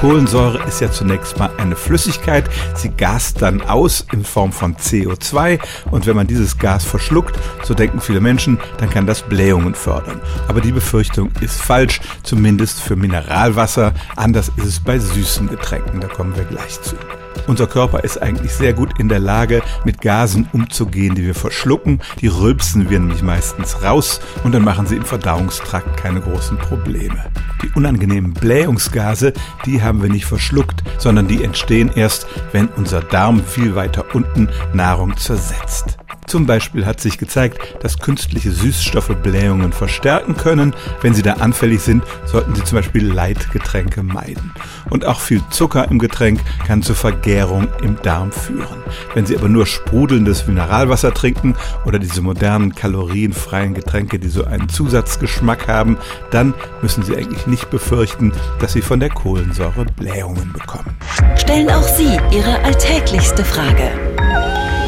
Kohlensäure ist ja zunächst mal eine Flüssigkeit. Sie gast dann aus in Form von CO2 und wenn man dieses Gas verschluckt, so denken viele Menschen, dann kann das Blähungen fördern. Aber die Befürchtung ist falsch, zumindest für Mineralwasser. Anders ist es bei süßen Getränken, da kommen wir gleich zu. Unser Körper ist eigentlich sehr gut in der Lage, mit Gasen umzugehen, die wir verschlucken. Die rülpsen wir nämlich meistens raus und dann machen sie im Verdauungstrakt keine großen Probleme. Die unangenehmen Blähungsgase, die haben wir nicht verschluckt, sondern die entstehen erst, wenn unser Darm viel weiter unten Nahrung zersetzt. Zum Beispiel hat sich gezeigt, dass künstliche Süßstoffe Blähungen verstärken können. Wenn sie da anfällig sind, sollten Sie zum Beispiel Leitgetränke meiden. Und auch viel Zucker im Getränk kann zur Vergärung im Darm führen. Wenn Sie aber nur sprudelndes Mineralwasser trinken oder diese modernen kalorienfreien Getränke, die so einen Zusatzgeschmack haben, dann müssen Sie eigentlich nicht befürchten, dass Sie von der Kohlensäure Blähungen bekommen. Stellen auch Sie Ihre alltäglichste Frage